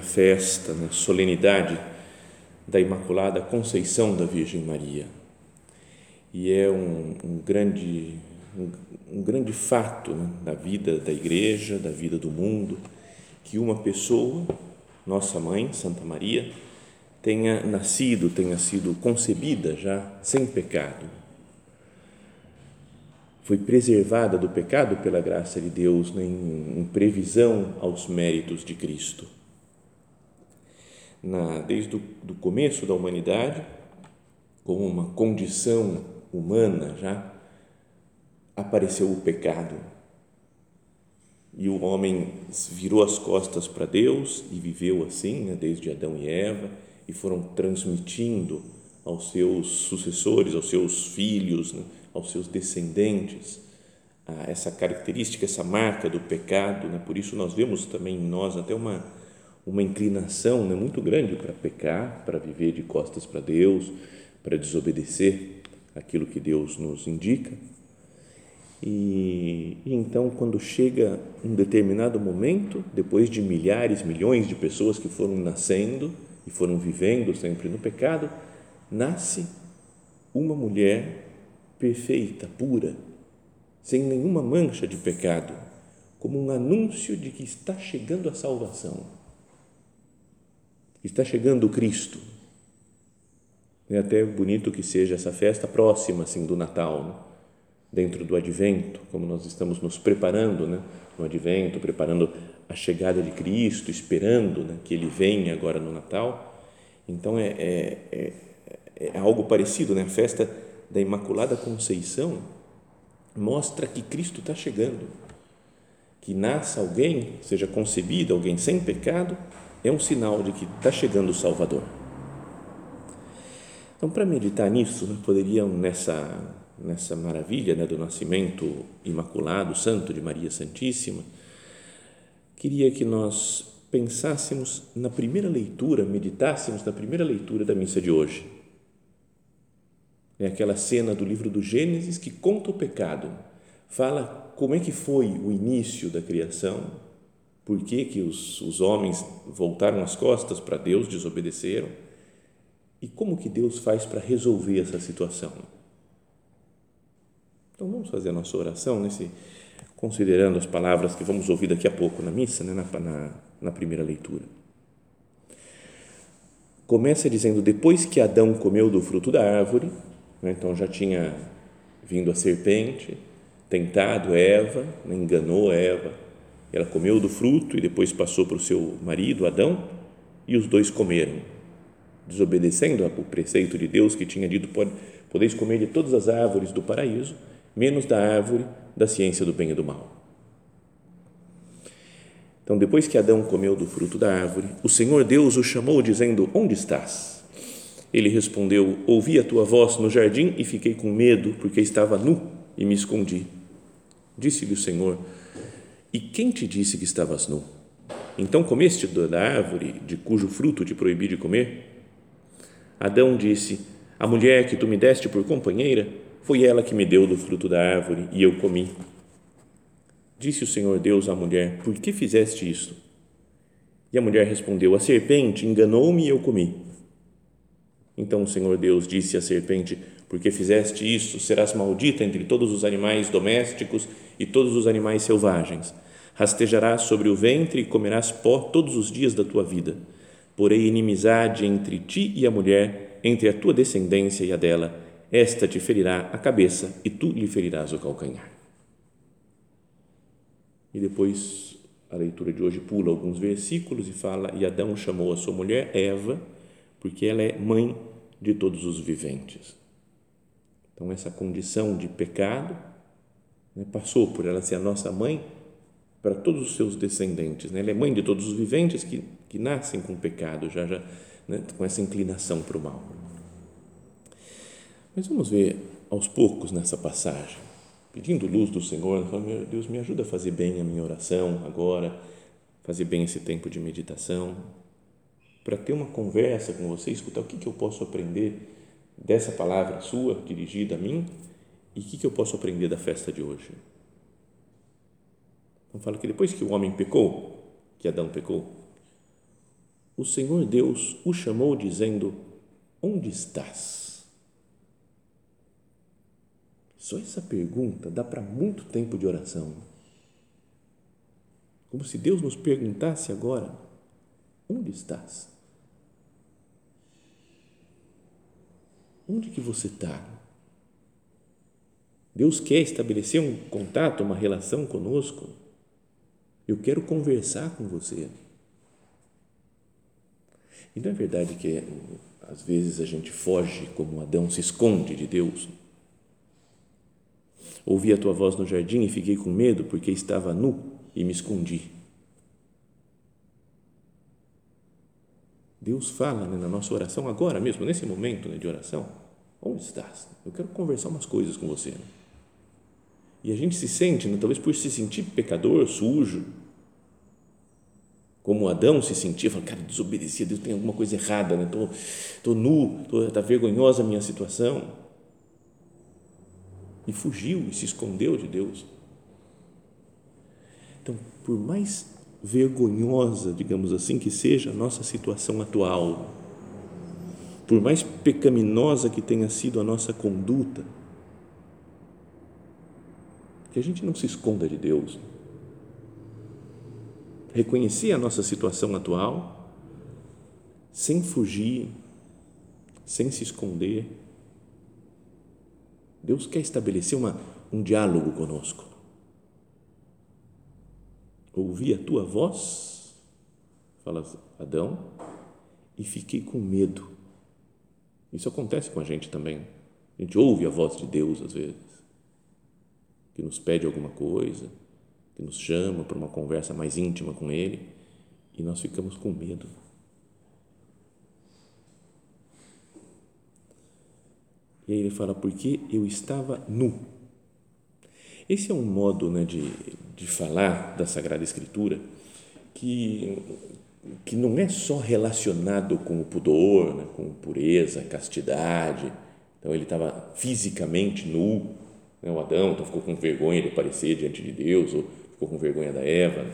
a festa, a solenidade da Imaculada Conceição da Virgem Maria. E é um, um grande, um, um, grande fato né, da vida da Igreja, da vida do mundo, que uma pessoa, nossa mãe, Santa Maria, tenha nascido, tenha sido concebida já sem pecado foi preservada do pecado pela graça de Deus, né, em, em previsão aos méritos de Cristo. Na, desde o começo da humanidade, como uma condição humana já, apareceu o pecado. E o homem virou as costas para Deus e viveu assim, né, desde Adão e Eva, e foram transmitindo aos seus sucessores, aos seus filhos, né, aos seus descendentes essa característica, essa marca do pecado, né? por isso nós vemos também em nós até uma, uma inclinação né? muito grande para pecar, para viver de costas para Deus, para desobedecer aquilo que Deus nos indica. E, e, então, quando chega um determinado momento, depois de milhares, milhões de pessoas que foram nascendo e foram vivendo sempre no pecado, nasce uma mulher perfeita, pura, sem nenhuma mancha de pecado, como um anúncio de que está chegando a salvação, está chegando o Cristo. É até bonito que seja essa festa próxima assim do Natal, né? dentro do Advento, como nós estamos nos preparando, né? no Advento, preparando a chegada de Cristo, esperando né? que Ele venha agora no Natal. Então é, é, é, é algo parecido, né? A festa da Imaculada Conceição mostra que Cristo está chegando. Que nasça alguém, seja concebido alguém sem pecado, é um sinal de que está chegando o Salvador. Então, para meditar nisso, né, poderiam, nessa, nessa maravilha né, do nascimento imaculado, santo de Maria Santíssima, queria que nós pensássemos na primeira leitura, meditássemos na primeira leitura da missa de hoje é aquela cena do livro do Gênesis que conta o pecado, fala como é que foi o início da criação, por que, que os, os homens voltaram as costas para Deus, desobedeceram e como que Deus faz para resolver essa situação. Então vamos fazer a nossa oração nesse, considerando as palavras que vamos ouvir daqui a pouco na missa, né, na, na, na primeira leitura. Começa dizendo: depois que Adão comeu do fruto da árvore, né? Então já tinha vindo a serpente, tentado Eva, né? enganou Eva. Ela comeu do fruto e depois passou para o seu marido, Adão, e os dois comeram, desobedecendo o preceito de Deus que tinha dito: podeis comer de todas as árvores do paraíso, menos da árvore da ciência do bem e do mal. Então, depois que Adão comeu do fruto da árvore, o Senhor Deus o chamou, dizendo: Onde estás? Ele respondeu: Ouvi a tua voz no jardim e fiquei com medo, porque estava nu e me escondi. Disse-lhe o Senhor: E quem te disse que estavas nu? Então comeste da árvore de cujo fruto te proibi de comer? Adão disse: A mulher que tu me deste por companheira, foi ela que me deu do fruto da árvore e eu comi. Disse o Senhor Deus à mulher: Por que fizeste isto? E a mulher respondeu: A serpente enganou-me e eu comi. Então o Senhor Deus disse à serpente: Porque fizeste isto, serás maldita entre todos os animais domésticos e todos os animais selvagens. Rastejarás sobre o ventre e comerás pó todos os dias da tua vida. porém inimizade entre ti e a mulher, entre a tua descendência e a dela. Esta te ferirá a cabeça e tu lhe ferirás o calcanhar. E depois a leitura de hoje pula alguns versículos e fala: E Adão chamou a sua mulher Eva, porque ela é mãe de todos os viventes. Então, essa condição de pecado né, passou por ela ser a nossa mãe para todos os seus descendentes. Né? Ela é mãe de todos os viventes que, que nascem com pecado, já, já né, com essa inclinação para o mal. Mas vamos ver aos poucos nessa passagem, pedindo luz do Senhor, Deus, me ajuda a fazer bem a minha oração agora, fazer bem esse tempo de meditação, para ter uma conversa com você, escutar o que, que eu posso aprender dessa palavra sua dirigida a mim e o que, que eu posso aprender da festa de hoje. Então fala que depois que o homem pecou, que Adão pecou, o Senhor Deus o chamou dizendo: Onde estás? Só essa pergunta dá para muito tempo de oração. Como se Deus nos perguntasse agora: Onde estás? Onde que você está? Deus quer estabelecer um contato, uma relação conosco. Eu quero conversar com você. E não é verdade que às vezes a gente foge como Adão se esconde de Deus? Ouvi a tua voz no jardim e fiquei com medo porque estava nu e me escondi. Deus fala né, na nossa oração agora mesmo, nesse momento né, de oração. Onde estás? Eu quero conversar umas coisas com você. Né? E a gente se sente, né, talvez por se sentir pecador, sujo, como Adão se sentia, falando, cara, desobedeci a Deus, tem alguma coisa errada, né? Tô, tô nu, tô, tá vergonhosa a minha situação. E fugiu e se escondeu de Deus. Então, por mais vergonhosa, digamos assim, que seja a nossa situação atual, por mais pecaminosa que tenha sido a nossa conduta, que a gente não se esconda de Deus. Reconhecer a nossa situação atual, sem fugir, sem se esconder. Deus quer estabelecer uma, um diálogo conosco. Ouvi a tua voz, fala Adão, e fiquei com medo. Isso acontece com a gente também. A gente ouve a voz de Deus às vezes que nos pede alguma coisa, que nos chama para uma conversa mais íntima com Ele e nós ficamos com medo. E aí ele fala, porque eu estava nu. Esse é um modo né, de, de falar da Sagrada Escritura que, que não é só relacionado com o pudor, né, com pureza, castidade. Então ele estava fisicamente nu, né? O Adão então ficou com vergonha de aparecer diante de Deus, ou ficou com vergonha da Eva.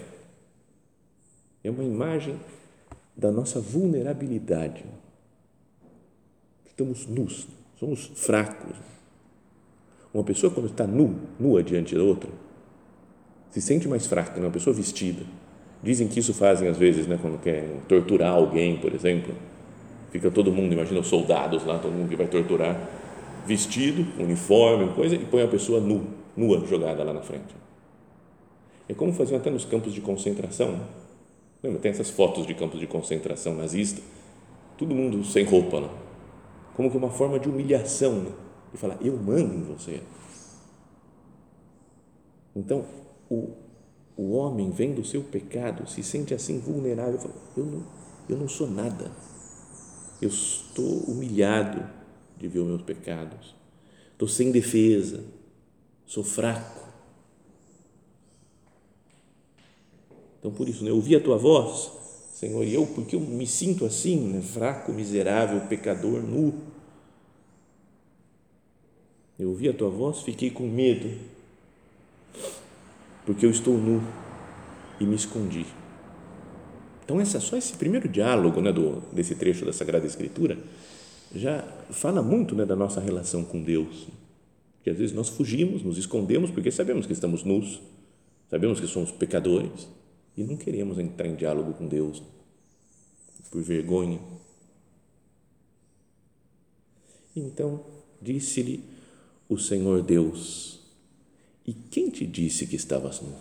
É uma imagem da nossa vulnerabilidade. Estamos nus, somos fracos. Uma pessoa, quando está nu, nua diante da outra, se sente mais fraca, né? uma pessoa vestida. Dizem que isso fazem às vezes, né, quando querem torturar alguém, por exemplo. Fica todo mundo, imagina os soldados lá, todo mundo que vai torturar vestido, uniforme, coisa, e põe a pessoa nu, nua, jogada lá na frente. É como faziam até nos campos de concentração. Lembra? Tem essas fotos de campos de concentração nazista, todo mundo sem roupa, né? como que uma forma de humilhação, né? De falar, eu mando em você. Então, o, o homem, vendo o seu pecado, se sente assim vulnerável, fala, eu não, eu não sou nada, eu estou humilhado, de ver os meus pecados. Estou sem defesa, sou fraco. Então, por isso, né, eu ouvi a tua voz, Senhor, e eu, porque eu me sinto assim, né, fraco, miserável, pecador, nu. Eu ouvi a tua voz, fiquei com medo, porque eu estou nu e me escondi. Então, essa, só esse primeiro diálogo né, do, desse trecho da Sagrada Escritura já fala muito né, da nossa relação com Deus. Que às vezes nós fugimos, nos escondemos porque sabemos que estamos nus, sabemos que somos pecadores e não queremos entrar em diálogo com Deus. por vergonha. Então disse-lhe o Senhor Deus: E quem te disse que estavas nu?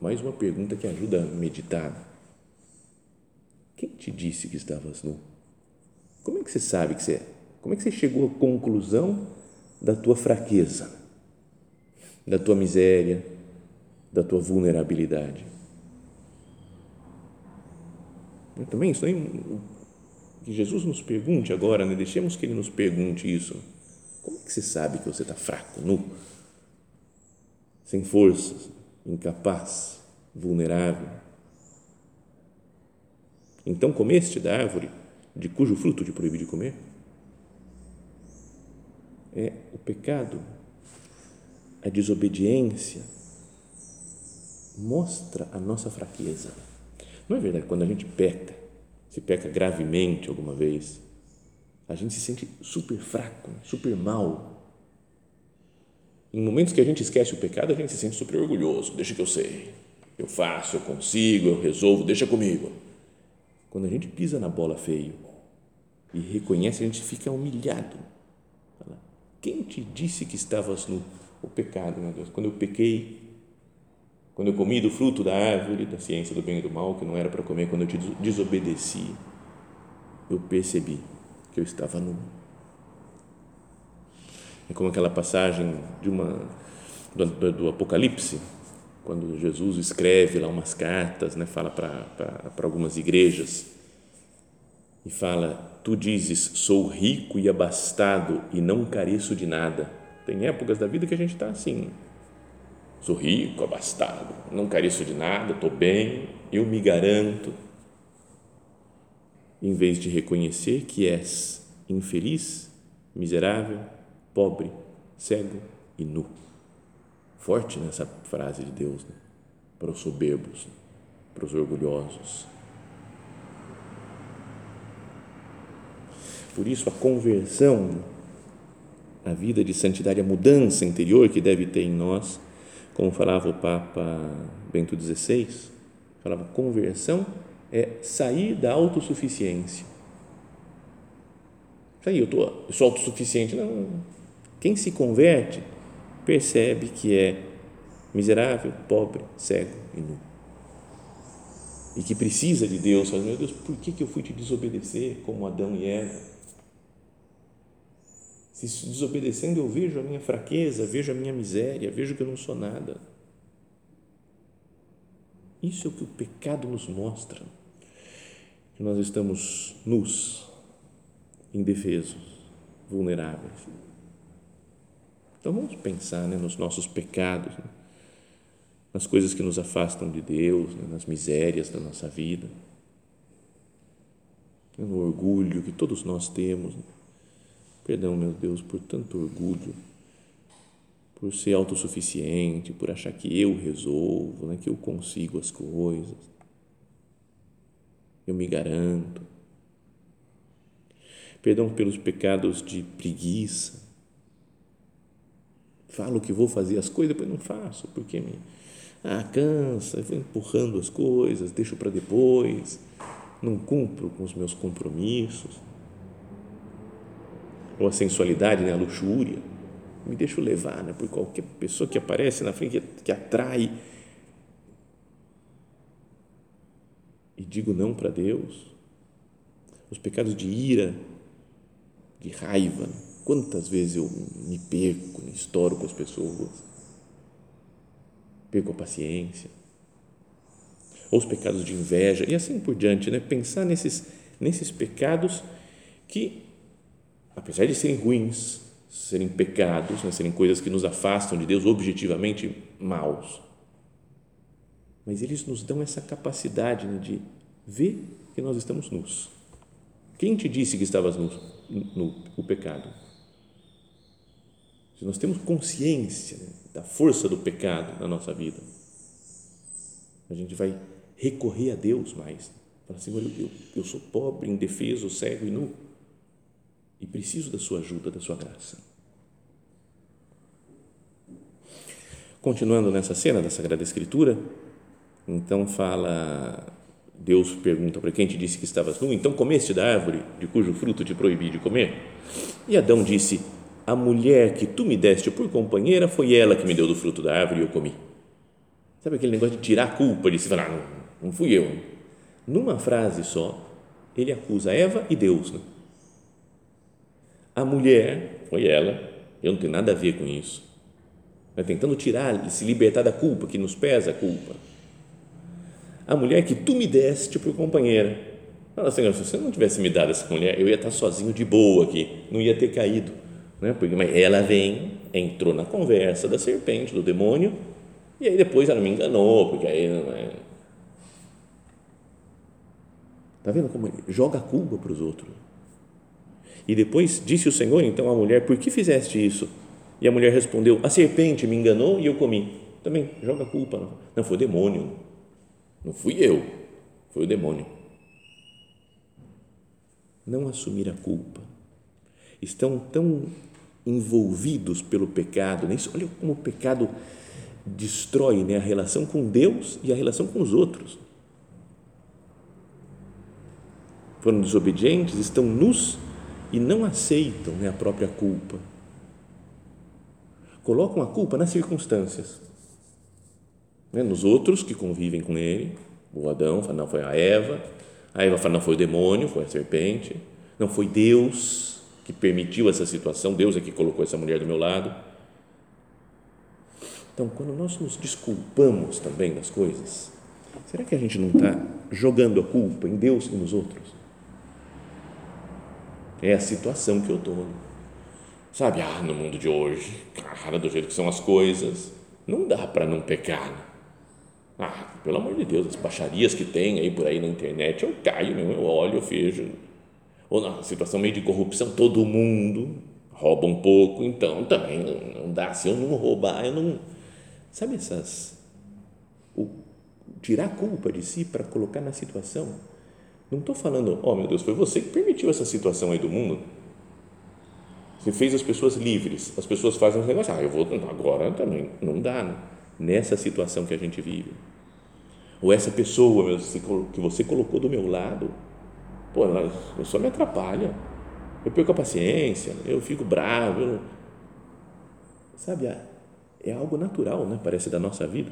Mais uma pergunta que ajuda a meditar. Quem te disse que estavas nu? Como é que você sabe que você é? Como é que você chegou à conclusão da tua fraqueza, da tua miséria, da tua vulnerabilidade? Eu também isso aí que Jesus nos pergunte agora, né? deixemos que Ele nos pergunte isso. Como é que você sabe que você está fraco, nu, sem forças, incapaz, vulnerável? Então comeste da árvore de cujo fruto te proíbe de comer? É o pecado, a desobediência mostra a nossa fraqueza. Não é verdade? Quando a gente peca, se peca gravemente alguma vez, a gente se sente super fraco, super mal. Em momentos que a gente esquece o pecado, a gente se sente super orgulhoso. Deixa que eu sei, eu faço, eu consigo, eu resolvo, deixa comigo. Quando a gente pisa na bola feio e reconhece, a gente fica humilhado. Quem te disse que estavas no o pecado, meu Deus? Quando eu pequei, quando eu comi do fruto da árvore da ciência do bem e do mal, que não era para comer, quando eu te desobedeci, eu percebi que eu estava nu. É como aquela passagem de uma do, do, do Apocalipse, quando Jesus escreve lá umas cartas, né, fala para algumas igrejas e fala: Tu dizes, sou rico e abastado e não careço de nada. Tem épocas da vida que a gente está assim. Sou rico, abastado, não careço de nada, estou bem, eu me garanto. Em vez de reconhecer que és infeliz, miserável, pobre, cego e nu forte nessa frase de Deus, né? para os soberbos, para os orgulhosos. Por isso, a conversão, a vida de santidade, a mudança interior que deve ter em nós, como falava o Papa Bento XVI, falava: conversão é sair da autossuficiência. Sair, eu, tô, eu sou autossuficiente. Não. Quem se converte percebe que é miserável, pobre, cego e nu. E que precisa de Deus, fala, meu Deus, por que, que eu fui te desobedecer como Adão e Eva? Se desobedecendo eu vejo a minha fraqueza, vejo a minha miséria, vejo que eu não sou nada. Isso é o que o pecado nos mostra. Que nós estamos nus, indefesos, vulneráveis. Então vamos pensar né, nos nossos pecados, né, nas coisas que nos afastam de Deus, né, nas misérias da nossa vida, né, no orgulho que todos nós temos. Né. Perdão, meu Deus, por tanto orgulho, por ser autossuficiente, por achar que eu resolvo, né, que eu consigo as coisas, eu me garanto. Perdão pelos pecados de preguiça, falo que vou fazer as coisas, depois não faço, porque me ah, cansa, vou empurrando as coisas, deixo para depois, não cumpro com os meus compromissos. Ou a sensualidade, né, a luxúria, me deixo levar né, por qualquer pessoa que aparece na frente, que, que atrai. E digo não para Deus. Os pecados de ira, de raiva, Quantas vezes eu me perco, me estouro com as pessoas, perco a paciência, ou os pecados de inveja e assim por diante, né? Pensar nesses nesses pecados que, apesar de serem ruins, serem pecados, né? serem coisas que nos afastam de Deus objetivamente maus, mas eles nos dão essa capacidade né, de ver que nós estamos nus. Quem te disse que estavas nu? no, o pecado? se nós temos consciência né, da força do pecado na nossa vida, a gente vai recorrer a Deus mais. Falar, Senhor, eu, eu sou pobre, indefeso, cego e nu e preciso da sua ajuda, da sua graça. Continuando nessa cena da Sagrada Escritura, então fala Deus pergunta para quem te disse que estavas nu, então comeste da árvore de cujo fruto te proibi de comer? E Adão disse: A mulher que tu me deste por companheira foi ela que me deu do fruto da árvore e eu comi. Sabe aquele negócio de tirar a culpa de se falar, não, não fui eu. Numa frase só, ele acusa Eva e Deus. Né? A mulher foi ela, eu não tenho nada a ver com isso. Vai tentando tirar, se libertar da culpa, que nos pesa a culpa a mulher que tu me deste por companheira. Fala, Senhor, se você não tivesse me dado essa mulher, eu ia estar sozinho de boa aqui, não ia ter caído. Né? Porque, mas ela vem, entrou na conversa da serpente, do demônio, e aí depois ela me enganou, porque aí não é. Está vendo como ele joga a culpa para os outros? E depois disse o Senhor então à mulher: Por que fizeste isso? E a mulher respondeu: A serpente me enganou e eu comi. Também joga a culpa. Não foi o demônio não fui eu, foi o demônio. Não assumir a culpa. Estão tão envolvidos pelo pecado. Né? Olha como o pecado destrói né, a relação com Deus e a relação com os outros. Foram desobedientes, estão nus e não aceitam né, a própria culpa. Colocam a culpa nas circunstâncias né, nos outros que convivem com ele. O Adão fala, não, foi a Eva. A Eva fala, não, foi o demônio, foi a serpente. Não foi Deus que permitiu essa situação, Deus é que colocou essa mulher do meu lado. Então, quando nós nos desculpamos também das coisas, será que a gente não está jogando a culpa em Deus e nos outros? É a situação que eu estou. Sabe, ah, no mundo de hoje, cara, do jeito que são as coisas, não dá para não pecar. Ah, pelo amor de Deus, as baixarias que tem aí por aí na internet, eu caio mesmo, eu olho, eu vejo. Ou na situação meio de corrupção, todo mundo rouba um pouco, então também não, não dá. Se eu não roubar, eu não. Sabe essas. O, tirar a culpa de si para colocar na situação. Não estou falando, oh meu Deus, foi você que permitiu essa situação aí do mundo. Você fez as pessoas livres, as pessoas fazem os negócios, ah, eu vou, agora também, não dá, né? nessa situação que a gente vive. Ou essa pessoa que você colocou do meu lado, pô, ela só me atrapalha. Eu perco a paciência, eu fico bravo. Eu Sabe, é algo natural, né? Parece da nossa vida.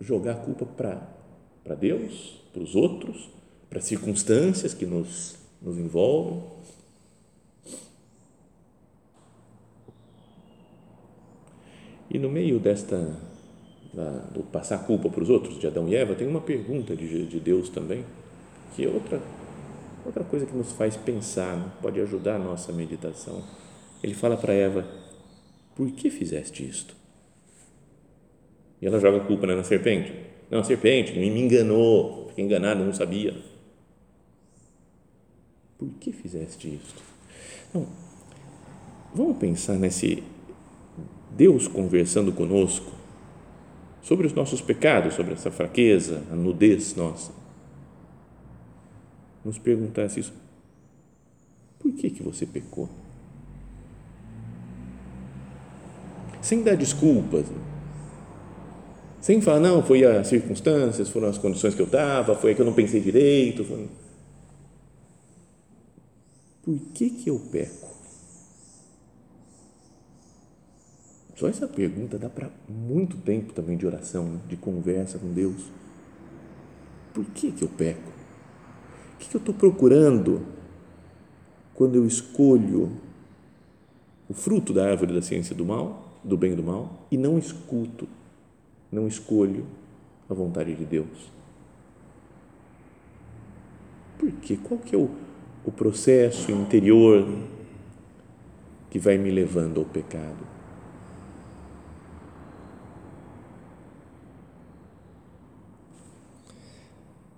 Jogar a culpa para Deus, para os outros, para as circunstâncias que nos, nos envolvem E no meio desta do passar a culpa para os outros de Adão e Eva, tem uma pergunta de, de Deus também, que é outra outra coisa que nos faz pensar, né? pode ajudar a nossa meditação. Ele fala para Eva: Por que fizeste isto? E ela joga a culpa né, na serpente. Não, a serpente me enganou, fiquei enganado, não sabia. Por que fizeste isto? Não, vamos pensar nesse Deus conversando conosco sobre os nossos pecados, sobre essa fraqueza, a nudez nossa. Nos perguntasse isso: por que, que você pecou? Sem dar desculpas, sem falar, não, foi as circunstâncias, foram as condições que eu estava, foi que eu não pensei direito. Foi... Por que, que eu peco? Só essa pergunta dá para muito tempo também de oração, né? de conversa com Deus. Por que, que eu peco? O que, que eu estou procurando quando eu escolho o fruto da árvore da ciência do mal, do bem e do mal, e não escuto, não escolho a vontade de Deus? Por quê? Qual que é o, o processo interior que vai me levando ao pecado?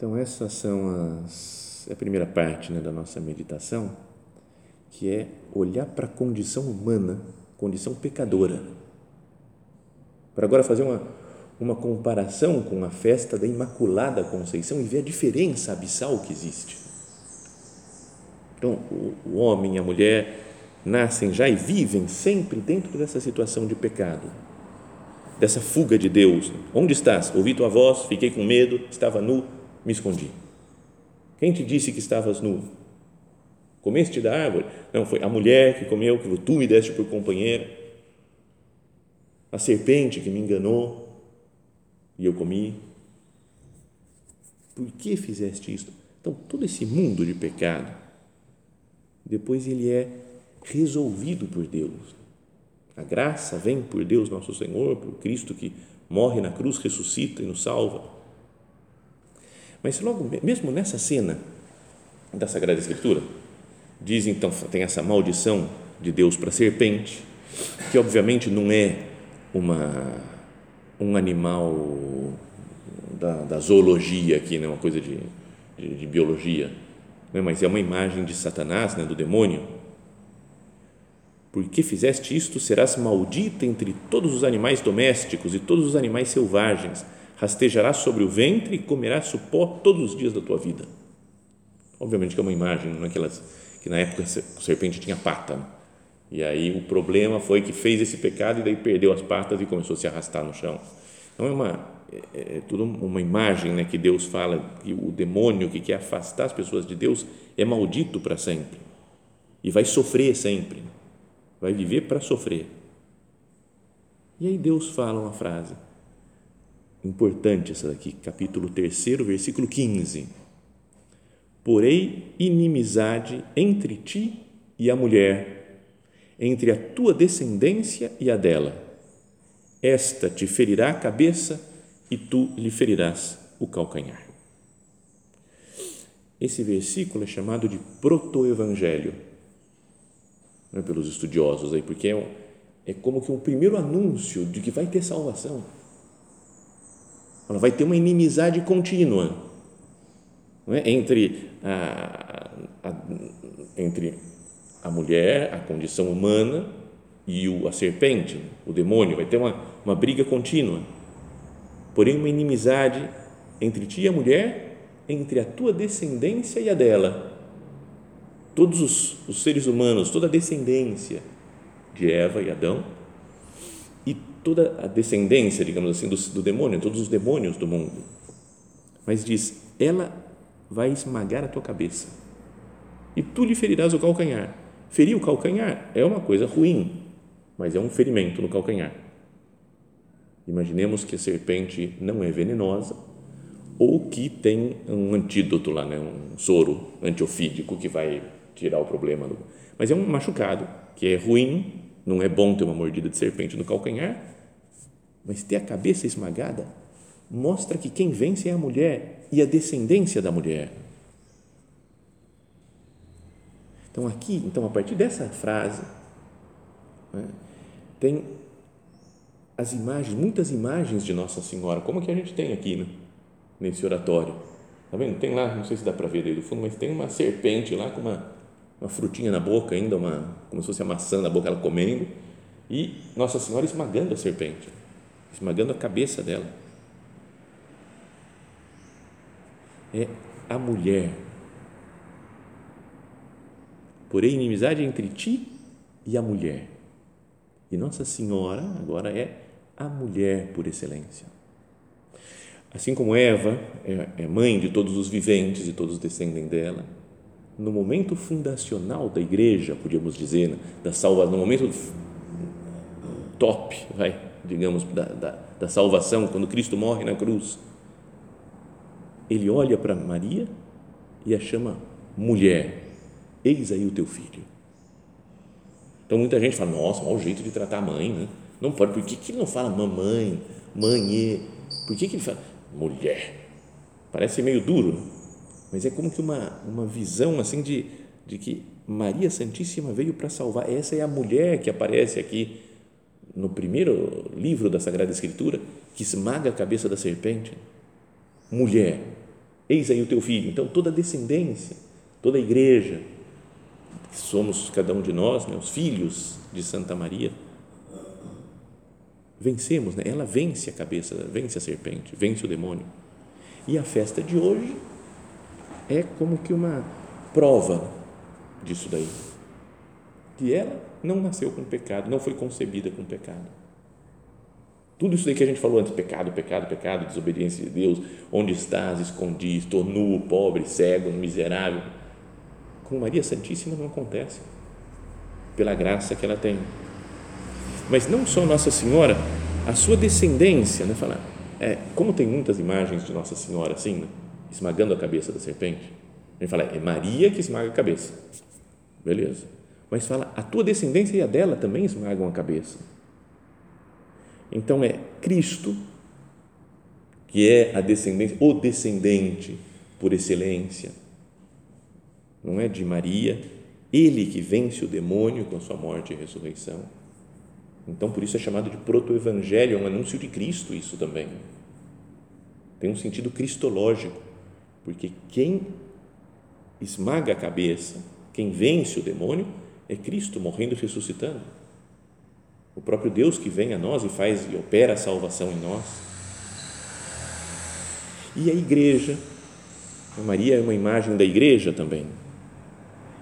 Então, essas são as, a primeira parte né, da nossa meditação, que é olhar para a condição humana, condição pecadora. Para agora fazer uma, uma comparação com a festa da Imaculada Conceição e ver a diferença abissal que existe. Então, o, o homem e a mulher nascem já e vivem sempre dentro dessa situação de pecado, dessa fuga de Deus. Onde estás? Ouvi tua voz, fiquei com medo, estava nu, me escondi? Quem te disse que estavas nu? Comeste da árvore? Não, foi a mulher que comeu, que tu me deste por companheira. A serpente que me enganou e eu comi. Por que fizeste isto? Então, todo esse mundo de pecado, depois ele é resolvido por Deus. A graça vem por Deus nosso Senhor, por Cristo que morre na cruz, ressuscita e nos salva. Mas logo, mesmo nessa cena da Sagrada Escritura, diz então, tem essa maldição de Deus para a serpente, que obviamente não é uma, um animal da, da zoologia aqui, né? uma coisa de, de, de biologia, né? mas é uma imagem de Satanás, né? do demônio. Porque fizeste isto, serás maldita entre todos os animais domésticos e todos os animais selvagens, rastejarás sobre o ventre e comerás o pó todos os dias da tua vida. Obviamente que é uma imagem, não é aquelas que na época a serpente tinha pata. Né? E aí o problema foi que fez esse pecado e daí perdeu as patas e começou a se arrastar no chão. Então é uma é, é tudo uma imagem né, que Deus fala que o demônio que quer afastar as pessoas de Deus é maldito para sempre e vai sofrer sempre, vai viver para sofrer. E aí Deus fala uma frase importante essa daqui, capítulo 3, versículo 15. Porém, inimizade entre ti e a mulher, entre a tua descendência e a dela. Esta te ferirá a cabeça e tu lhe ferirás o calcanhar. Esse versículo é chamado de protoevangelho é pelos estudiosos aí, porque é, um, é como que um primeiro anúncio de que vai ter salvação. Ela vai ter uma inimizade contínua é? entre, a, a, entre a mulher, a condição humana e o, a serpente, o demônio, vai ter uma, uma briga contínua porém uma inimizade entre ti e a mulher, entre a tua descendência e a dela. Todos os, os seres humanos, toda a descendência de Eva e Adão, toda a descendência, digamos assim, do, do demônio, todos os demônios do mundo. Mas diz: ela vai esmagar a tua cabeça e tu lhe ferirás o calcanhar. Ferir o calcanhar é uma coisa ruim, mas é um ferimento no calcanhar. Imaginemos que a serpente não é venenosa ou que tem um antídoto lá, né, um soro antiofídico que vai tirar o problema. Do... Mas é um machucado que é ruim, não é bom ter uma mordida de serpente no calcanhar, mas ter a cabeça esmagada mostra que quem vence é a mulher e a descendência da mulher. Então aqui, então a partir dessa frase, né, tem as imagens, muitas imagens de Nossa Senhora, como que a gente tem aqui né, nesse oratório. Tá vendo? Tem lá, não sei se dá para ver daí do fundo, mas tem uma serpente lá com uma, uma frutinha na boca ainda, uma, como se fosse a maçã na boca, ela comendo, e Nossa Senhora esmagando a serpente, esmagando a cabeça dela. É a mulher. Porém, inimizade entre ti e a mulher. E Nossa Senhora agora é a mulher por excelência. Assim como Eva é, é mãe de todos os viventes e todos descendem dela, no momento fundacional da igreja, podíamos dizer, né, da salvação, no momento top, vai, digamos, da, da, da salvação, quando Cristo morre na cruz, ele olha para Maria e a chama mulher, eis aí o teu filho. Então muita gente fala, nossa, mau jeito de tratar a mãe, né? Não pode, por que, que ele não fala mamãe, mãe? Por que, que ele fala mulher? Parece meio duro, né? Mas é como que uma, uma visão assim de, de que Maria Santíssima veio para salvar. Essa é a mulher que aparece aqui no primeiro livro da Sagrada Escritura, que esmaga a cabeça da serpente. Mulher, eis aí o teu filho. Então, toda a descendência, toda a igreja, somos cada um de nós, né, os filhos de Santa Maria, vencemos, né? ela vence a cabeça, vence a serpente, vence o demônio. E a festa de hoje é como que uma prova disso daí. Que ela não nasceu com pecado, não foi concebida com pecado. Tudo isso aí que a gente falou antes, pecado, pecado, pecado, desobediência de Deus, onde estás, escondi, estou nu, pobre, cego, miserável. Com Maria Santíssima não acontece, pela graça que ela tem. Mas não só Nossa Senhora, a sua descendência, né, fala, é, como tem muitas imagens de Nossa Senhora assim, né, esmagando a cabeça da serpente, a gente fala, é Maria que esmaga a cabeça, beleza, mas fala, a tua descendência e a dela também esmagam a cabeça, então é Cristo que é a descendência, o descendente por excelência, não é de Maria, ele que vence o demônio com a sua morte e ressurreição. Então, por isso é chamado de proto-evangelho, é um anúncio de Cristo, isso também. Tem um sentido cristológico, porque quem esmaga a cabeça, quem vence o demônio, é Cristo morrendo e ressuscitando. O próprio Deus que vem a nós e faz e opera a salvação em nós. E a igreja, a Maria é uma imagem da igreja também.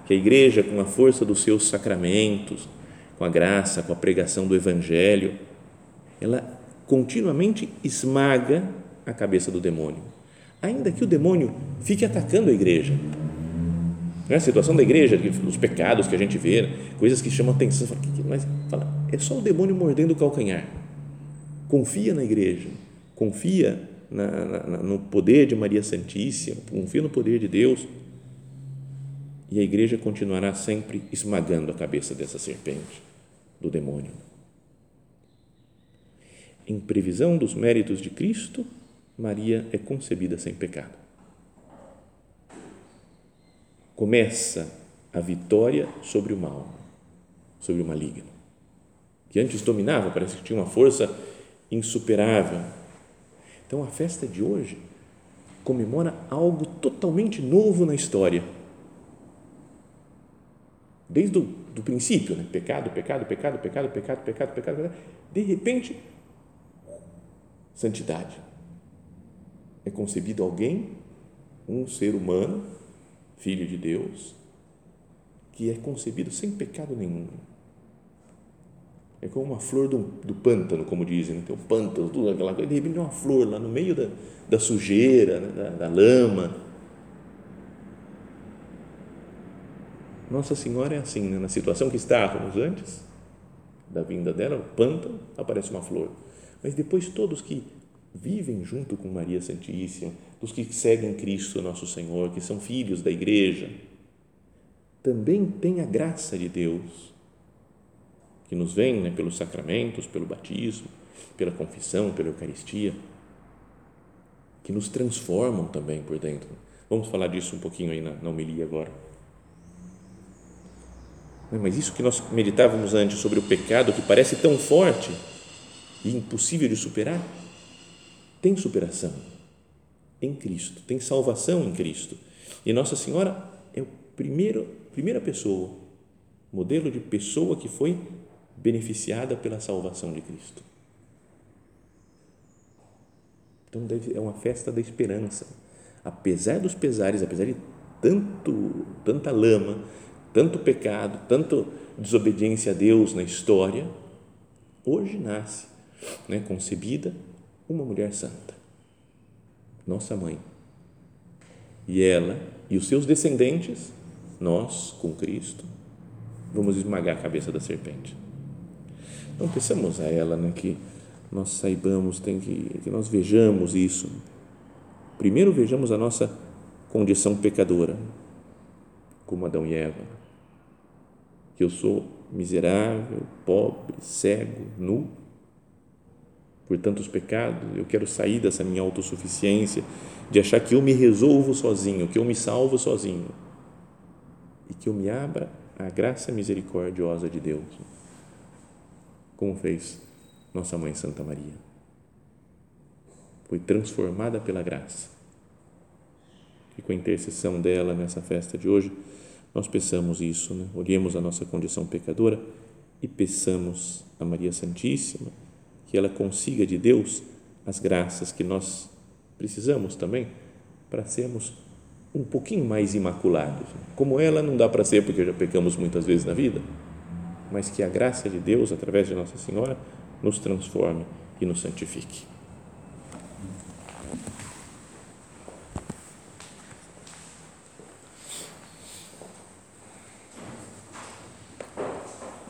Que a igreja, com a força dos seus sacramentos, com a graça, com a pregação do evangelho, ela continuamente esmaga a cabeça do demônio. Ainda que o demônio fique atacando a igreja, né? A situação da igreja, os pecados que a gente vê, coisas que chamam atenção. Mas fala, é só o demônio mordendo o calcanhar. Confia na igreja, confia na, na, no poder de Maria Santíssima, confia no poder de Deus. E a igreja continuará sempre esmagando a cabeça dessa serpente, do demônio. Em previsão dos méritos de Cristo, Maria é concebida sem pecado começa a vitória sobre o mal, sobre o maligno, que antes dominava, parece que tinha uma força insuperável. Então a festa de hoje comemora algo totalmente novo na história. Desde o do princípio, né? pecado, pecado, pecado, pecado, pecado, pecado, pecado, pecado, de repente, santidade. É concebido alguém, um ser humano, Filho de Deus, que é concebido sem pecado nenhum. É como uma flor do, do pântano, como dizem, né? tem um pântano, tudo aquela coisa, de repente uma flor lá no meio da, da sujeira, né? da, da lama. Nossa Senhora é assim, né? na situação que estávamos antes da vinda dela, o pântano, aparece uma flor. Mas depois todos que vivem junto com Maria Santíssima, dos que seguem Cristo, nosso Senhor, que são filhos da igreja, também tem a graça de Deus, que nos vem né, pelos sacramentos, pelo batismo, pela confissão, pela Eucaristia, que nos transformam também por dentro. Vamos falar disso um pouquinho aí na, na homilia agora. Mas isso que nós meditávamos antes sobre o pecado, que parece tão forte e impossível de superar, tem superação em Cristo, tem salvação em Cristo. E Nossa Senhora é o primeiro, primeira pessoa, modelo de pessoa que foi beneficiada pela salvação de Cristo. Então é uma festa da esperança. Apesar dos pesares, apesar de tanto, tanta lama, tanto pecado, tanto desobediência a Deus na história, hoje nasce, né, concebida uma mulher santa nossa mãe. E ela e os seus descendentes, nós, com Cristo, vamos esmagar a cabeça da serpente. Então, pensamos a ela, né, que nós saibamos, tem que, que nós vejamos isso. Primeiro, vejamos a nossa condição pecadora, como Adão e Eva, que eu sou miserável, pobre, cego, nu, por tantos pecados, eu quero sair dessa minha autossuficiência, de achar que eu me resolvo sozinho, que eu me salvo sozinho e que eu me abra à graça misericordiosa de Deus, como fez nossa mãe Santa Maria. Foi transformada pela graça. E com a intercessão dela nessa festa de hoje, nós peçamos isso, né? olhemos a nossa condição pecadora e peçamos a Maria Santíssima que ela consiga de Deus as graças que nós precisamos também para sermos um pouquinho mais imaculados. Como ela não dá para ser porque já pecamos muitas vezes na vida, mas que a graça de Deus através de Nossa Senhora nos transforme e nos santifique.